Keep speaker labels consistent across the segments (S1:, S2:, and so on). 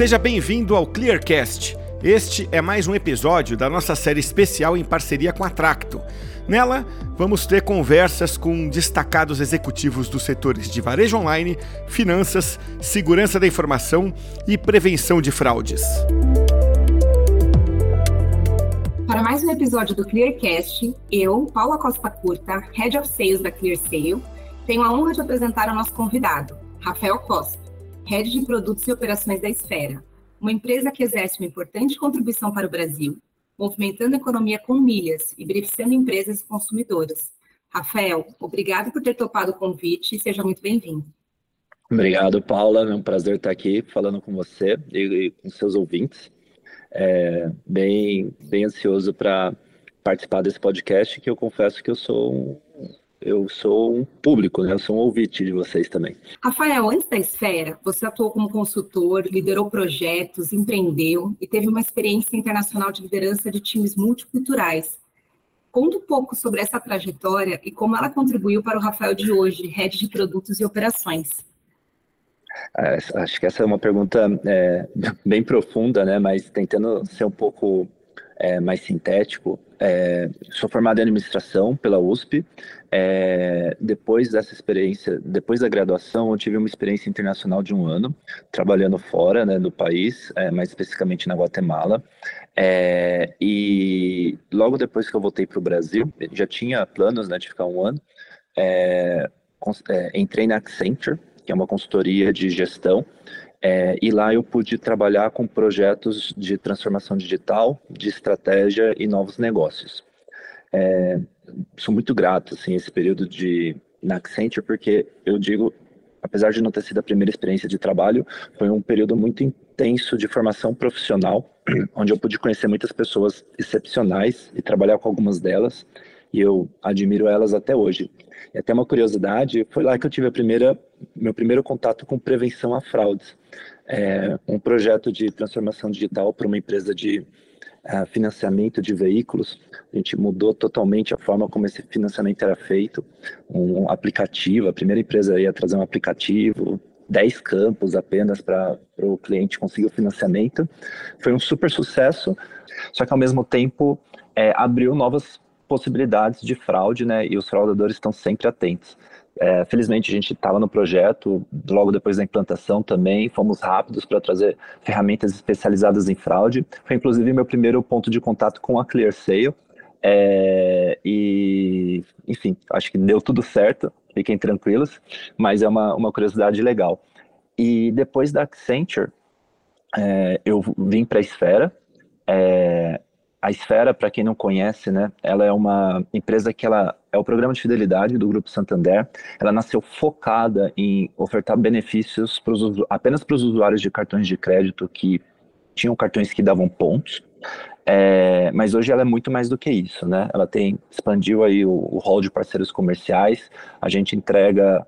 S1: Seja bem-vindo ao Clearcast. Este é mais um episódio da nossa série especial em parceria com a Tracto. Nela, vamos ter conversas com destacados executivos dos setores de varejo online, finanças, segurança da informação e prevenção de fraudes.
S2: Para mais um episódio do Clearcast, eu, Paula Costa Curta, Head of Sales da ClearSale, tenho a honra de apresentar o nosso convidado, Rafael Costa, Head de Produtos e Operações da Esfera, uma empresa que exerce uma importante contribuição para o Brasil, movimentando a economia com milhas e beneficiando empresas e consumidores. Rafael, obrigado por ter topado o convite e seja muito bem-vindo.
S3: Obrigado, Paula. É um prazer estar aqui falando com você e, com seus ouvintes. É, bem, bem ansioso para participar desse podcast, que eu confesso que eu sou um, eu sou um público, né? Eu sou um ouvinte de vocês também.
S2: Rafael, antes da Esfera, você atuou como consultor, liderou projetos, empreendeu e teve uma experiência internacional de liderança de times multiculturais. Conta um pouco sobre essa trajetória e como ela contribuiu para o Rafael de hoje, head de produtos e operações.
S3: É, acho que essa é uma pergunta é, bem profunda, né? Mas tentando ser um pouco é, mais sintético, é, sou formado em administração pela USP. É, depois dessa experiência, depois da graduação, eu tive uma experiência internacional de um ano, trabalhando fora né, do país, é, mais especificamente na Guatemala. É, e logo depois que eu voltei para o Brasil, já tinha planos né, de ficar um ano. É, entrei na Accenture, que é uma consultoria de gestão, é, e lá eu pude trabalhar com projetos de transformação digital, de estratégia e novos negócios. É, sou muito grato, assim, esse período de na Accenture, porque eu digo, apesar de não ter sido a primeira experiência de trabalho, foi um período muito intenso de formação profissional, onde eu pude conhecer muitas pessoas excepcionais e trabalhar com algumas delas, e eu admiro elas até hoje. E até uma curiosidade, foi lá que eu tive a primeira, meu primeiro contato com prevenção a fraudes. É, um projeto de transformação digital para uma empresa de uh, financiamento de veículos. A gente mudou totalmente a forma como esse financiamento era feito. Um aplicativo, a primeira empresa ia trazer um aplicativo, 10 campos apenas para o cliente conseguir o financiamento. Foi um super sucesso, só que ao mesmo tempo é, abriu novas possibilidades de fraude, né? E os fraudadores estão sempre atentos. É, felizmente a gente estava no projeto, logo depois da implantação também, fomos rápidos para trazer ferramentas especializadas em fraude. Foi inclusive meu primeiro ponto de contato com a ClearSale. É, e, enfim, acho que deu tudo certo, fiquem tranquilos, mas é uma, uma curiosidade legal. E depois da Accenture, é, eu vim para a Esfera. É, a Esfera, para quem não conhece, né, ela é uma empresa que ela é o programa de fidelidade do Grupo Santander. Ela nasceu focada em ofertar benefícios pros, apenas para os usuários de cartões de crédito que tinham cartões que davam pontos. É, mas hoje ela é muito mais do que isso, né? Ela tem expandiu aí o, o hall de parceiros comerciais. A gente entrega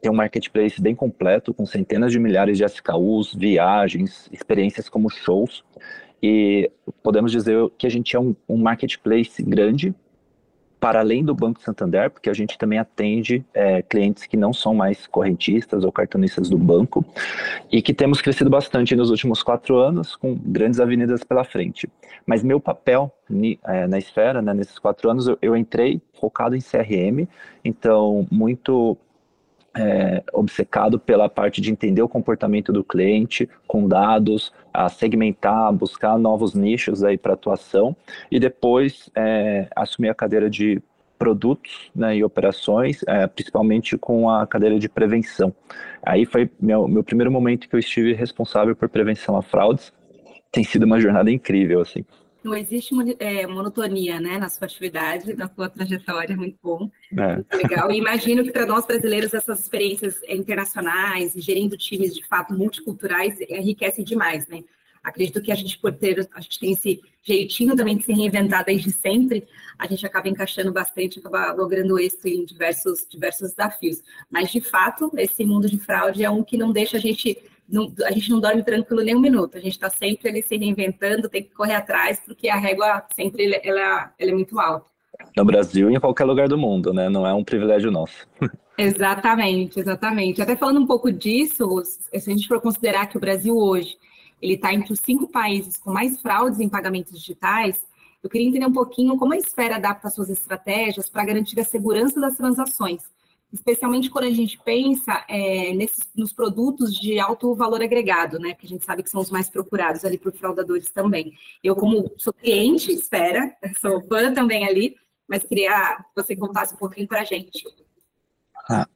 S3: tem um marketplace bem completo com centenas de milhares de SKUs, viagens, experiências como shows. E podemos dizer que a gente é um, um marketplace grande, para além do Banco Santander, porque a gente também atende é, clientes que não são mais correntistas ou cartonistas do banco, e que temos crescido bastante nos últimos quatro anos, com grandes avenidas pela frente. Mas meu papel é, na esfera, né, nesses quatro anos, eu, eu entrei focado em CRM, então muito é, obcecado pela parte de entender o comportamento do cliente com dados, a segmentar, buscar novos nichos aí para atuação e depois é, assumir a cadeira de produtos né, e operações, é, principalmente com a cadeira de prevenção. Aí foi meu, meu primeiro momento que eu estive responsável por prevenção a fraudes. Tem sido uma jornada incrível, assim
S2: não existe é, monotonia né, na sua atividade, na sua trajetória, muito bom, é. muito legal. E imagino que para nós brasileiros essas experiências internacionais, gerindo times de fato multiculturais, enriquecem demais, né? Acredito que a gente, por ter, a gente tem esse jeitinho também de se reinventar desde sempre, a gente acaba encaixando bastante, acaba logrando êxito em diversos, diversos desafios. Mas, de fato, esse mundo de fraude é um que não deixa a gente não, a gente não dorme tranquilo nem um minuto, a gente está sempre ali se reinventando, tem que correr atrás, porque a régua sempre ela, ela é muito alta.
S3: No Brasil e em qualquer lugar do mundo, né? Não é um privilégio nosso.
S2: Exatamente, exatamente. Até falando um pouco disso, se a gente for considerar que o Brasil hoje ele está entre os cinco países com mais fraudes em pagamentos digitais, eu queria entender um pouquinho como a esfera adapta suas estratégias para garantir a segurança das transações, especialmente quando a gente pensa é, nesses, nos produtos de alto valor agregado, né? Que a gente sabe que são os mais procurados ali por fraudadores também. Eu, como sou cliente, espera, sou fã também ali, mas queria que você contasse um pouquinho para a gente.
S3: Ah,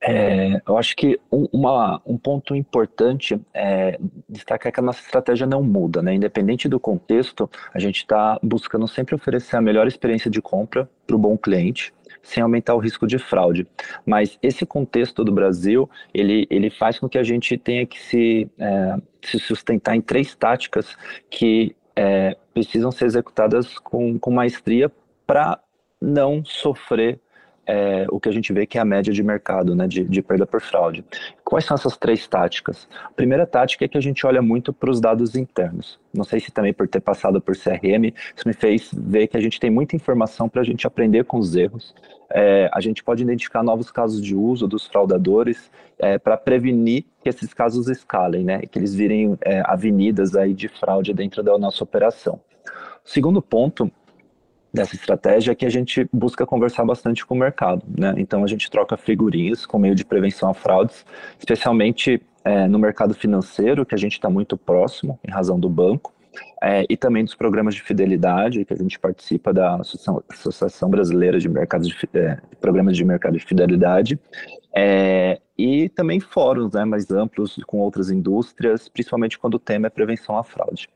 S3: é, eu acho que um, uma, um ponto importante é destacar que a nossa estratégia não muda, né? Independente do contexto, a gente está buscando sempre oferecer a melhor experiência de compra para o bom cliente, sem aumentar o risco de fraude. Mas esse contexto do Brasil, ele, ele faz com que a gente tenha que se, é, se sustentar em três táticas que é, precisam ser executadas com, com maestria para não sofrer é, o que a gente vê que é a média de mercado, né, de, de, perda por fraude. Quais são essas três táticas? A primeira tática é que a gente olha muito para os dados internos. Não sei se também por ter passado por CRM, isso me fez ver que a gente tem muita informação para a gente aprender com os erros. É, a gente pode identificar novos casos de uso dos fraudadores é, para prevenir que esses casos escalem, né, que eles virem é, avenidas aí de fraude dentro da nossa operação. O segundo ponto dessa estratégia é que a gente busca conversar bastante com o mercado, né? Então a gente troca figurinhas com meio de prevenção a fraudes, especialmente é, no mercado financeiro, que a gente está muito próximo, em razão do banco, é, e também dos programas de fidelidade, que a gente participa da Associação Brasileira de Mercados de, é, Programas de Mercado de Fidelidade, é, e também fóruns né, mais amplos com outras indústrias, principalmente quando o tema é prevenção à fraude.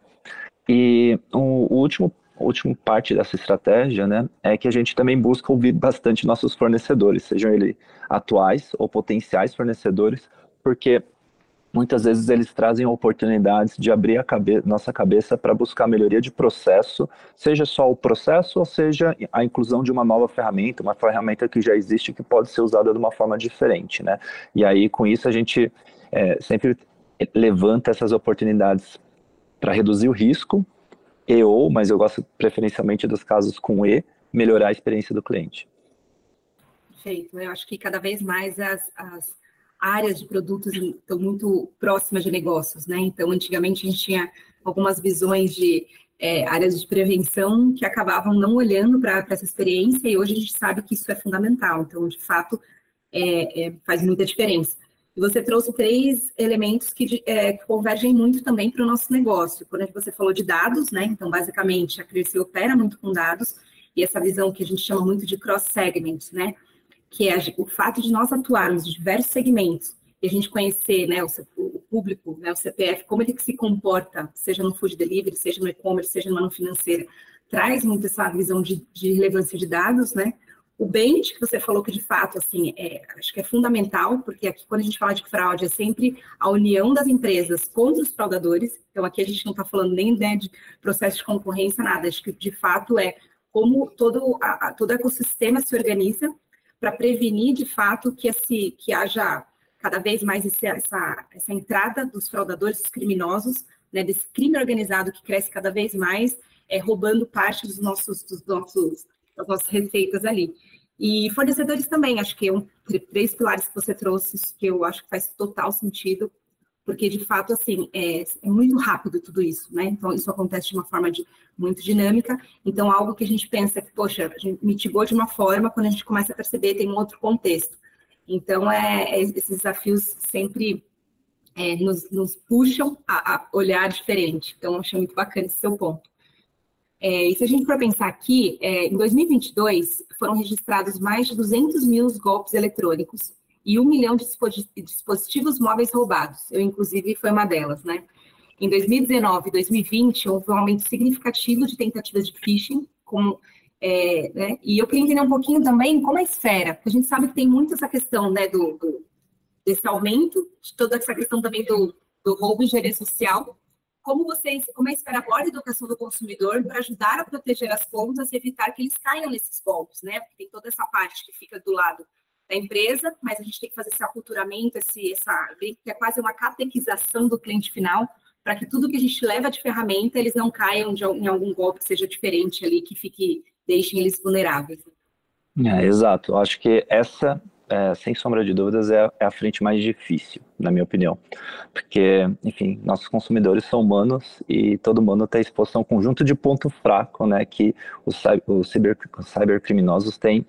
S3: E o, o último última parte dessa estratégia, né, é que a gente também busca ouvir bastante nossos fornecedores, sejam eles atuais ou potenciais fornecedores, porque muitas vezes eles trazem oportunidades de abrir a cabe nossa cabeça para buscar melhoria de processo, seja só o processo ou seja a inclusão de uma nova ferramenta, uma ferramenta que já existe que pode ser usada de uma forma diferente, né? E aí com isso a gente é, sempre levanta essas oportunidades para reduzir o risco e ou, mas eu gosto preferencialmente dos casos com e, melhorar a experiência do cliente.
S2: Perfeito. Eu acho que cada vez mais as, as áreas de produtos estão muito próximas de negócios, né? Então, antigamente a gente tinha algumas visões de é, áreas de prevenção que acabavam não olhando para essa experiência e hoje a gente sabe que isso é fundamental. Então, de fato, é, é, faz muita diferença. E você trouxe três elementos que, é, que convergem muito também para o nosso negócio. Quando você falou de dados, né? Então, basicamente, a Cresce opera muito com dados, e essa visão que a gente chama muito de cross-segment, né? Que é o fato de nós atuarmos em diversos segmentos e a gente conhecer né, o, o, público, né, o CPF, como ele se comporta, seja no food delivery, seja no e-commerce, seja no ano financeiro, traz muito essa visão de, de relevância de dados, né? O bench que você falou que de fato, assim, é, acho que é fundamental, porque aqui quando a gente fala de fraude é sempre a união das empresas contra os fraudadores. Então aqui a gente não está falando nem né, de processo de concorrência, nada. Acho que de fato é como todo, a, todo ecossistema se organiza para prevenir de fato que, esse, que haja cada vez mais esse, essa, essa entrada dos fraudadores, dos criminosos, né, desse crime organizado que cresce cada vez mais, é, roubando parte dos nossos, dos nossos, das nossas receitas ali. E fornecedores também, acho que é um, três pilares que você trouxe, que eu acho que faz total sentido, porque de fato, assim, é, é, muito rápido tudo isso, né? Então, isso acontece de uma forma de, muito dinâmica. Então, algo que a gente pensa que, poxa, a gente mitigou de uma forma, quando a gente começa a perceber, tem um outro contexto. Então, é, é esses desafios sempre é, nos, nos, puxam a, a olhar diferente. Então, achei muito bacana esse seu ponto. É, e se a gente for pensar aqui, é, em 2022 foram registrados mais de 200 mil golpes eletrônicos e um milhão de dispositivos móveis roubados. Eu, inclusive, foi uma delas, né? Em 2019 e 2020, houve um aumento significativo de tentativas de phishing, com, é, né? e eu queria entender um pouquinho também como a esfera, porque a gente sabe que tem muito essa questão né, do, do desse aumento, de toda essa questão também do, do roubo em engenharia social, como vocês, como é esperar a educação do consumidor para ajudar a proteger as contas e evitar que eles caiam nesses golpes, né? Porque tem toda essa parte que fica do lado da empresa, mas a gente tem que fazer esse aculturamento, esse, essa, que é quase uma catequização do cliente final, para que tudo que a gente leva de ferramenta, eles não caiam de, em algum golpe que seja diferente ali, que fique, deixem eles vulneráveis.
S3: É, exato. Acho que essa é, sem sombra de dúvidas, é, é, a frente mais difícil, na minha opinião. Porque, enfim, nossos consumidores são humanos e todo humano está exposto a um conjunto de ponto fraco, né, que os, os, ciber, os têm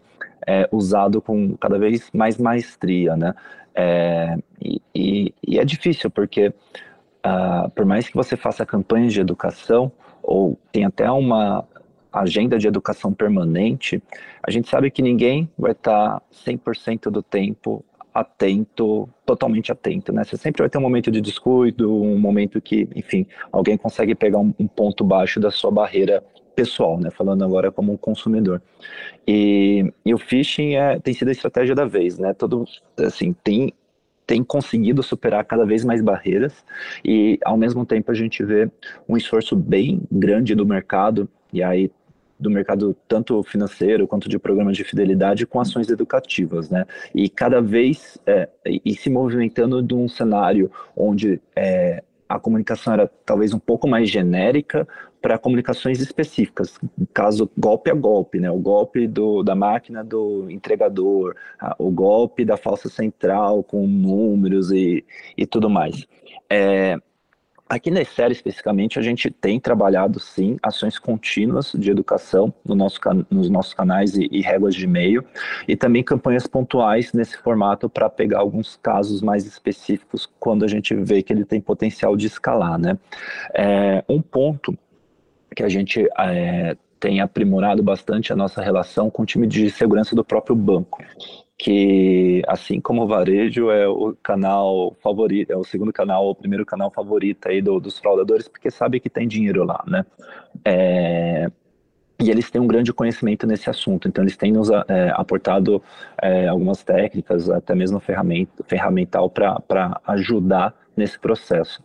S3: é, usado com cada vez mais maestria, né? É, e, e, e, é difícil, porque uh, por mais que você faça campanhas de educação, ou tem até uma agenda de educação permanente, a gente sabe que ninguém vai estar 100% do tempo atento, totalmente atento, né? Você sempre vai ter um momento de descuido, um momento que, enfim, alguém consegue pegar um, um ponto baixo da sua barreira pessoal, né? Falando agora como um consumidor. E, e o phishing é, tem sido a estratégia da vez, né? Todo, assim, tem tem conseguido superar cada vez mais barreiras e ao mesmo tempo a gente vê um esforço bem grande do mercado e aí do mercado tanto financeiro quanto de programas de fidelidade com ações educativas, né? E cada vez é, e se movimentando de um cenário onde é, a comunicação era talvez um pouco mais genérica para comunicações específicas, caso golpe a golpe, né? O golpe do, da máquina do entregador, a, o golpe da falsa central com números e, e tudo mais. É, Aqui na série, especificamente, a gente tem trabalhado, sim, ações contínuas de educação no nosso, nos nossos canais e, e réguas de e-mail, e também campanhas pontuais nesse formato para pegar alguns casos mais específicos quando a gente vê que ele tem potencial de escalar, né? É, um ponto que a gente é, tem aprimorado bastante a nossa relação com o time de segurança do próprio banco que assim como o varejo é o canal favorito, é o segundo canal, o primeiro canal favorito aí do, dos fraudadores, porque sabe que tem dinheiro lá, né? É, e eles têm um grande conhecimento nesse assunto, então eles têm nos é, aportado é, algumas técnicas, até mesmo ferramenta, ferramental para ajudar nesse processo.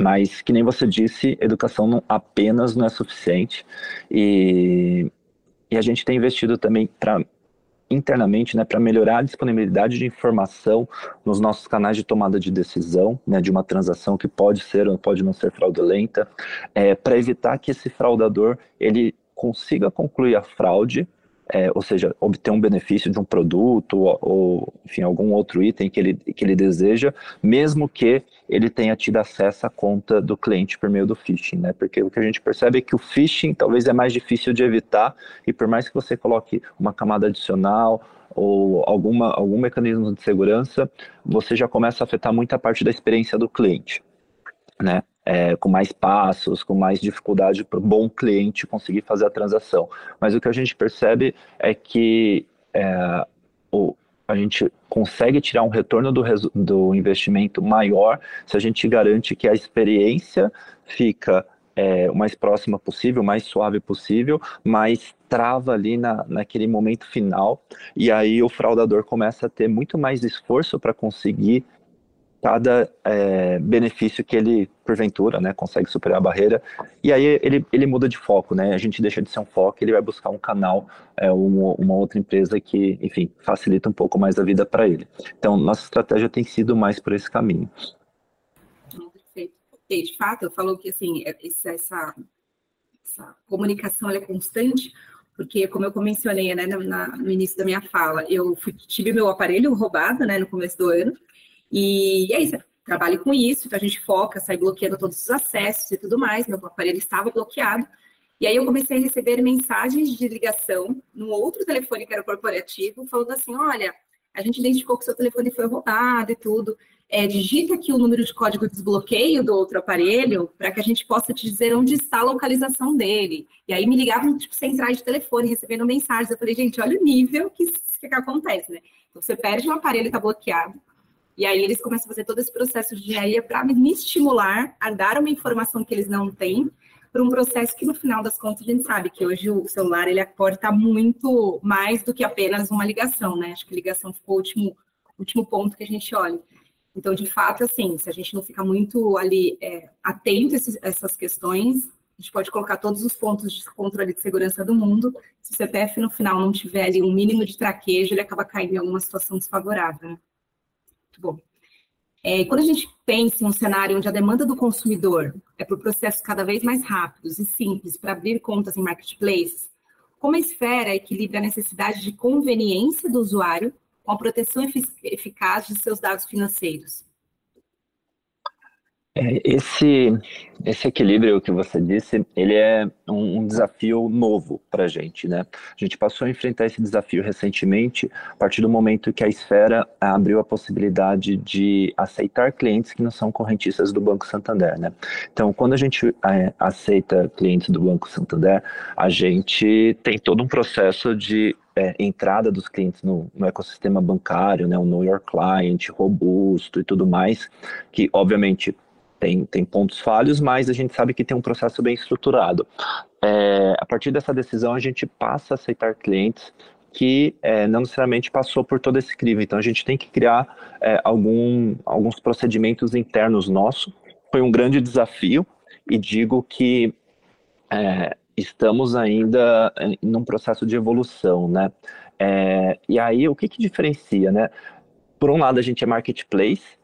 S3: Mas, que nem você disse, educação não, apenas não é suficiente e, e a gente tem investido também para internamente né, para melhorar a disponibilidade de informação nos nossos canais de tomada de decisão, né, de uma transação que pode ser ou pode não ser fraudulenta, é, para evitar que esse fraudador ele consiga concluir a fraude é, ou seja, obter um benefício de um produto ou, ou, enfim, algum outro item que ele, que ele deseja, mesmo que ele tenha tido acesso à conta do cliente por meio do phishing, né? Porque o que a gente percebe é que o phishing talvez é mais difícil de evitar e por mais que você coloque uma camada adicional ou alguma, algum mecanismo de segurança, você já começa a afetar muita parte da experiência do cliente, né? É, com mais passos, com mais dificuldade para o bom cliente conseguir fazer a transação. Mas o que a gente percebe é que é, o, a gente consegue tirar um retorno do, do investimento maior se a gente garante que a experiência fica é, o mais próxima possível, o mais suave possível, mas trava ali na, naquele momento final, e aí o fraudador começa a ter muito mais esforço para conseguir cada é, benefício que ele, porventura, né, consegue superar a barreira, e aí ele, ele muda de foco, né, a gente deixa de ser um foco, ele vai buscar um canal, é, uma, uma outra empresa que, enfim, facilita um pouco mais a vida para ele. Então, nossa estratégia tem sido mais por esse caminho.
S2: Perfeito. De fato, falou que, assim, é, essa, essa, essa comunicação é constante, porque, como eu mencionei, né, na, no início da minha fala, eu fui, tive meu aparelho roubado, né, no começo do ano, e é isso, trabalho com isso, então a gente foca, sai bloqueando todos os acessos e tudo mais, meu aparelho estava bloqueado. E aí eu comecei a receber mensagens de ligação no outro telefone que era corporativo, falando assim, olha, a gente identificou que seu telefone foi roubado e tudo. É, digita aqui o número de código de desbloqueio do outro aparelho para que a gente possa te dizer onde está a localização dele. E aí me ligavam tipo centrais de telefone recebendo mensagens. Eu falei, gente, olha o nível que, que acontece, né? Então, você perde um aparelho e está bloqueado. E aí eles começam a fazer todo esse processo de engenharia para me estimular a dar uma informação que eles não têm para um processo que no final das contas a gente sabe que hoje o celular ele aporta muito mais do que apenas uma ligação, né? Acho que ligação ficou o último, último ponto que a gente olha. Então, de fato, assim, se a gente não ficar muito ali é, atento a essas questões, a gente pode colocar todos os pontos de controle de segurança do mundo. Se o CPF no final não tiver ali um mínimo de traquejo, ele acaba caindo em alguma situação desfavorável. Né? Bom. É, quando a gente pensa em um cenário onde a demanda do consumidor é por processos cada vez mais rápidos e simples para abrir contas em marketplaces, como a esfera equilibra a necessidade de conveniência do usuário com a proteção eficaz de seus dados financeiros?
S3: É, esse, esse equilíbrio que você disse, ele é um, um desafio novo para a gente, né? A gente passou a enfrentar esse desafio recentemente, a partir do momento que a Esfera abriu a possibilidade de aceitar clientes que não são correntistas do Banco Santander, né? Então, quando a gente é, aceita clientes do Banco Santander, a gente tem todo um processo de é, entrada dos clientes no, no, ecossistema bancário, né, o Know Your Client, robusto e tudo mais, que obviamente tem, tem pontos falhos, mas a gente sabe que tem um processo bem estruturado. É, a partir dessa decisão, a gente passa a aceitar clientes que é, não necessariamente passou por todo esse crivo. Então, a gente tem que criar é, algum, alguns procedimentos internos nossos. Foi um grande desafio e digo que é, estamos ainda num processo de evolução, né? É, e aí, o que, que diferencia, né? Por um lado, a gente é marketplace,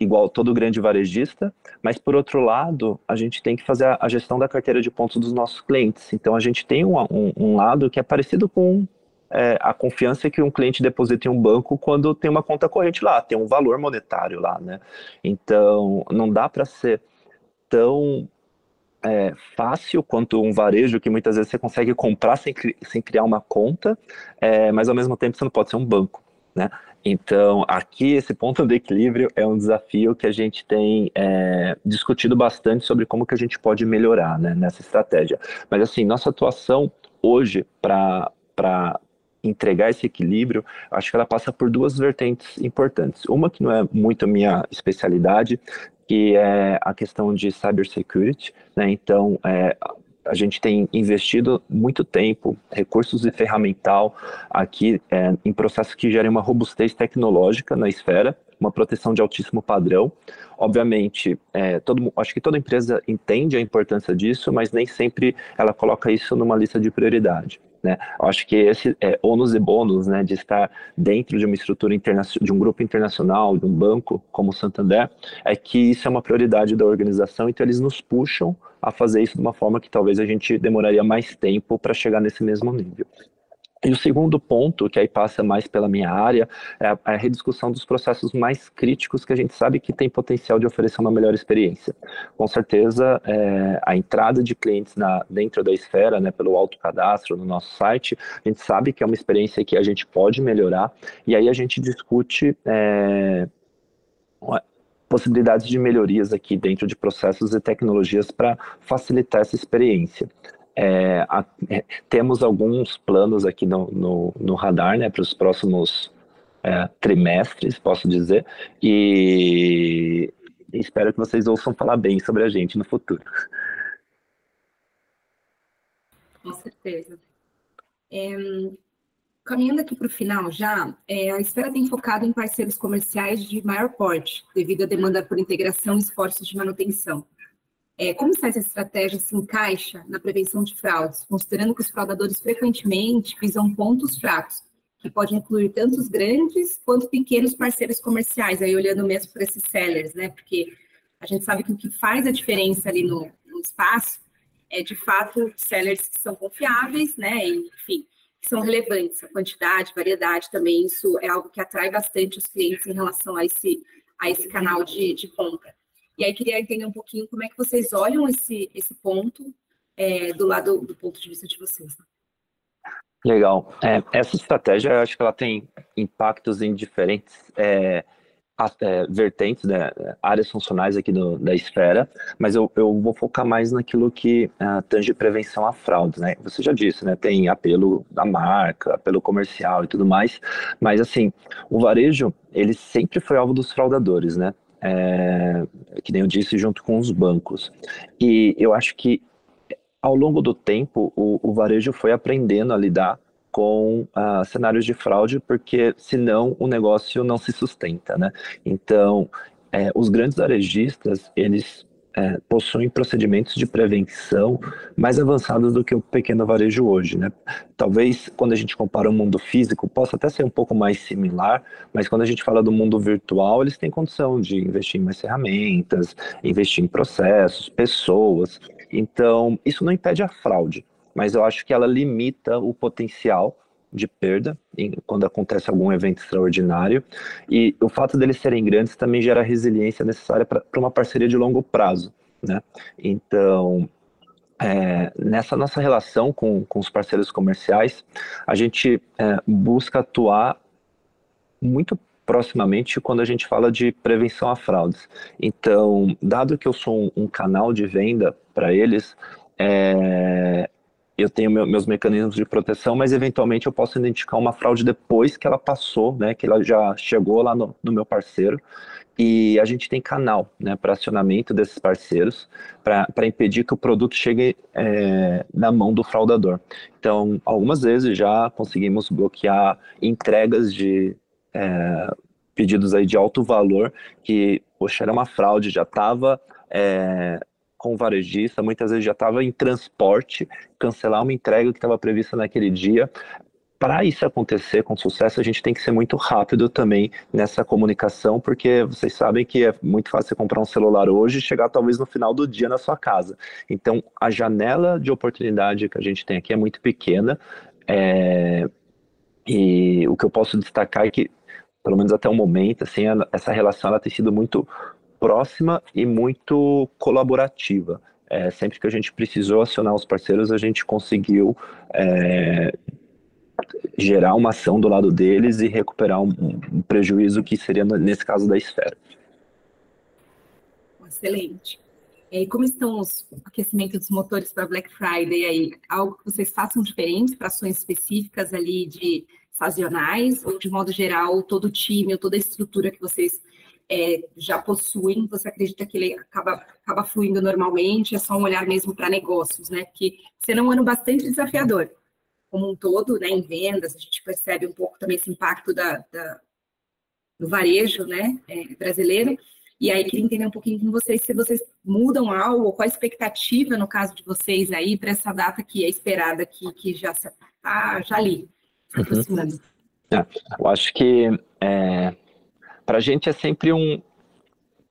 S3: igual todo grande varejista, mas por outro lado, a gente tem que fazer a, gestão da carteira de pontos dos nossos clientes. Então a gente tem um, um, um lado que é parecido com é, a confiança que um cliente deposita em um banco quando tem uma conta corrente lá, tem um valor monetário lá, né? Então não dá para ser tão é, fácil quanto um varejo que muitas vezes você consegue comprar sem, sem criar uma conta, é, mas ao mesmo tempo você não pode ser um banco, né? Então, aqui, esse ponto de equilíbrio é um desafio que a gente tem é, discutido bastante sobre como que a gente pode melhorar né, nessa estratégia. Mas, assim, nossa atuação hoje para entregar esse equilíbrio, acho que ela passa por duas vertentes importantes. Uma que não é muito a minha especialidade, que é a questão de cybersecurity, né? Então, é, a gente tem investido muito tempo, recursos e ferramental aqui é, em processos que gerem uma robustez tecnológica na esfera, uma proteção de altíssimo padrão. Obviamente, é, todo, acho que toda empresa entende a importância disso, mas nem sempre ela coloca isso numa lista de prioridade. Né? Acho que esse é ônus e bônus né, de estar dentro de uma estrutura internacional, de um grupo internacional, de um banco como o Santander, é que isso é uma prioridade da organização, então eles nos puxam a fazer isso de uma forma que talvez a gente demoraria mais tempo para chegar nesse mesmo nível. E o segundo ponto, que aí passa mais pela minha área, é a, é a, rediscussão dos processos mais críticos que a gente sabe que tem potencial de oferecer uma melhor experiência. Com certeza, é, a entrada de clientes na, dentro da esfera, né, pelo autocadastro no nosso site, a gente sabe que é uma experiência que a gente pode melhorar, e aí a gente discute é, possibilidades de melhorias aqui dentro de processos e tecnologias para facilitar essa experiência. É, a, é, temos alguns planos aqui no, no, no radar né, para os próximos é, trimestres, posso dizer, e espero que vocês ouçam falar bem sobre a gente no futuro.
S2: Com certeza. É, caminhando aqui para o final já, é, a Esfera tem focado em parceiros comerciais de maior porte, devido à demanda por integração e esforços de manutenção. É, como essa estratégia se encaixa na prevenção de fraudes, considerando que os fraudadores frequentemente visam pontos fracos, que pode incluir tanto os grandes quanto pequenos parceiros comerciais, aí olhando mesmo para esses sellers, né? Porque a gente sabe que o que faz a diferença ali no, no espaço é, de fato, sellers que são confiáveis, né? E, enfim, que são relevantes, a quantidade, variedade também, isso é algo que atrai bastante os clientes em relação a esse, a esse canal de, de compra. E aí queria entender um pouquinho como é que vocês olham esse, esse ponto é, do lado do ponto de vista de vocês.
S3: Legal. É, essa estratégia, eu acho que ela tem impactos em diferentes é, é, vertentes, né, áreas funcionais aqui do, da esfera, mas eu, eu vou focar mais naquilo que uh, tange prevenção a fraudes, né? Você já disse, né? Tem apelo da marca, apelo comercial e tudo mais, mas assim, o varejo, ele sempre foi alvo dos fraudadores, né? É, que nem eu disse, junto com os bancos. E eu acho que ao longo do tempo o, o varejo foi aprendendo a lidar com uh, cenários de fraude, porque senão o negócio não se sustenta, né? Então, é, os grandes varejistas, eles é, possuem procedimentos de prevenção mais avançados do que o pequeno varejo hoje, né? Talvez quando a gente compara o mundo físico possa até ser um pouco mais similar, mas quando a gente fala do mundo virtual, eles têm condição de investir em mais ferramentas, investir em processos, pessoas. Então, isso não impede a fraude, mas eu acho que ela limita o potencial de perda em, quando acontece algum evento extraordinário. E o fato deles serem grandes também gera resiliência necessária para uma parceria de longo prazo. Né? Então, é, nessa nossa relação com, com os parceiros comerciais, a gente é, busca atuar muito proximamente quando a gente fala de prevenção a fraudes. Então, dado que eu sou um, um canal de venda para eles, é, eu tenho meu, meus mecanismos de proteção, mas eventualmente eu posso identificar uma fraude depois que ela passou, né, que ela já chegou lá no, no meu parceiro. E a gente tem canal né, para acionamento desses parceiros para impedir que o produto chegue é, na mão do fraudador. Então, algumas vezes já conseguimos bloquear entregas de é, pedidos aí de alto valor que, poxa, era uma fraude, já estava é, com o varejista, muitas vezes já estava em transporte, cancelar uma entrega que estava prevista naquele dia. Para isso acontecer com sucesso, a gente tem que ser muito rápido também nessa comunicação, porque vocês sabem que é muito fácil você comprar um celular hoje e chegar talvez no final do dia na sua casa. Então, a janela de oportunidade que a gente tem aqui é muito pequena. É... E o que eu posso destacar é que, pelo menos até o momento, assim, essa relação ela tem sido muito próxima e muito colaborativa. É, sempre que a gente precisou acionar os parceiros, a gente conseguiu é, gerar uma ação do lado deles e recuperar um, um, prejuízo que seria, nesse caso, da esfera.
S2: Excelente. E como estão os aquecimentos dos motores para Black Friday aí? Algo que vocês façam diferente para ações específicas ali de sazonais ou de modo geral todo o time ou toda a estrutura que vocês é, já possuem, você acredita que ele acaba, acaba fluindo normalmente, é só um olhar mesmo para negócios, né? Porque será um ano bastante desafiador, como um todo, né? Em vendas, a gente percebe um pouco também esse impacto da, da do varejo, né? É, brasileiro. E aí, queria entender um pouquinho com vocês se vocês mudam algo, qual a expectativa, no caso de vocês aí, para essa data que é esperada, que, que já está já ali, se aproximando. Uhum.
S3: É, eu acho que é, para a gente é sempre um,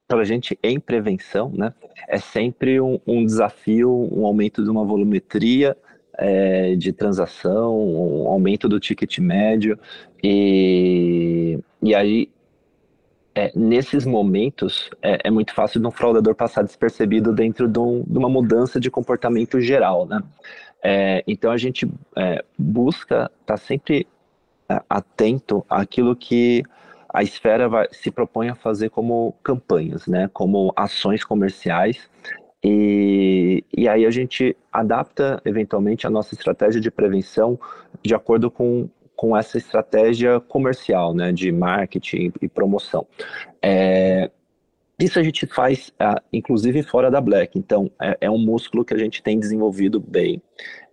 S3: para a gente em prevenção, né, é sempre um, um, desafio, um aumento de uma volumetria é, de transação, um aumento do ticket médio, e, e aí, é, nesses momentos, é, é, muito fácil de um fraudador passar despercebido dentro de, um, de uma mudança de comportamento geral, né. É, então, a gente é, busca estar tá sempre é, atento àquilo que a esfera vai, se propõe a fazer como campanhas, né, como ações comerciais, e, e aí a gente adapta eventualmente a nossa estratégia de prevenção de acordo com, com essa estratégia comercial, né, de marketing e promoção. É, isso a gente faz, uh, inclusive, fora da Black. Então, é, é, um músculo que a gente tem desenvolvido bem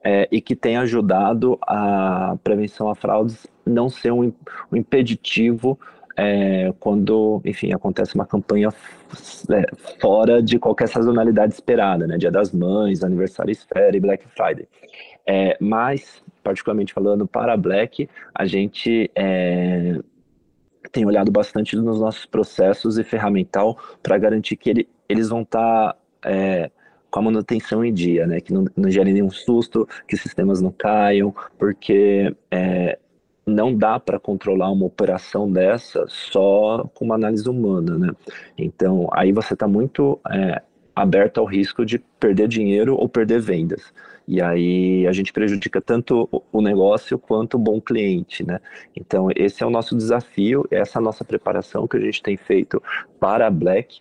S3: é, e que tem ajudado a prevenção a fraudes não ser um, um impeditivo é, quando, enfim, acontece uma campanha é, fora de qualquer sazonalidade esperada, né? Dia das Mães, aniversário esfera e Black Friday. É, mas, particularmente falando para a Black, a gente é, tem olhado bastante nos nossos processos e ferramental para garantir que ele, eles vão estar tá, é, com a manutenção em dia, né? Que não, não gere nenhum susto, que sistemas não caiam, porque é, não dá para controlar uma operação dessa só com uma análise humana, né? Então, aí você está muito é, aberto ao risco de perder dinheiro ou perder vendas. E aí a gente prejudica tanto o negócio quanto o bom cliente, né? Então, esse é o nosso desafio, essa é a nossa preparação que a gente tem feito para a Black.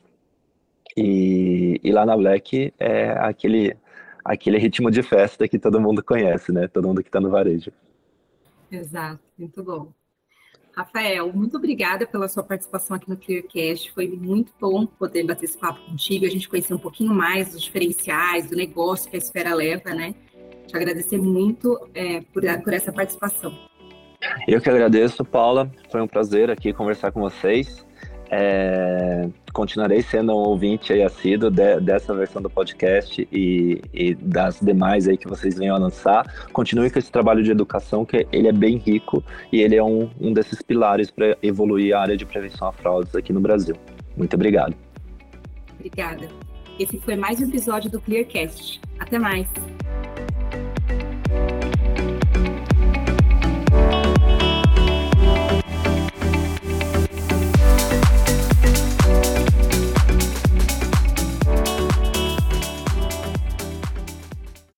S3: E, e lá na Black é aquele, aquele ritmo de festa que todo mundo conhece, né? Todo mundo que está no varejo.
S2: Exato, muito bom. Rafael, muito obrigada pela sua participação aqui no Clearcast. Foi muito bom poder bater esse papo contigo, a gente conhecer um pouquinho mais dos diferenciais, do negócio que a esfera leva, né? Te agradecer muito é, por, por essa participação.
S3: Eu que agradeço, Paula. Foi um prazer aqui conversar com vocês. É, continuarei sendo um ouvinte aí assíduo de, dessa versão do podcast e, e, das demais aí que vocês venham a lançar. Continue com esse trabalho de educação, que ele é bem rico e ele é um, um desses pilares para evoluir a área de prevenção a fraudes aqui no Brasil. Muito obrigado.
S2: Obrigada. Esse foi mais um episódio do Clearcast. Até mais.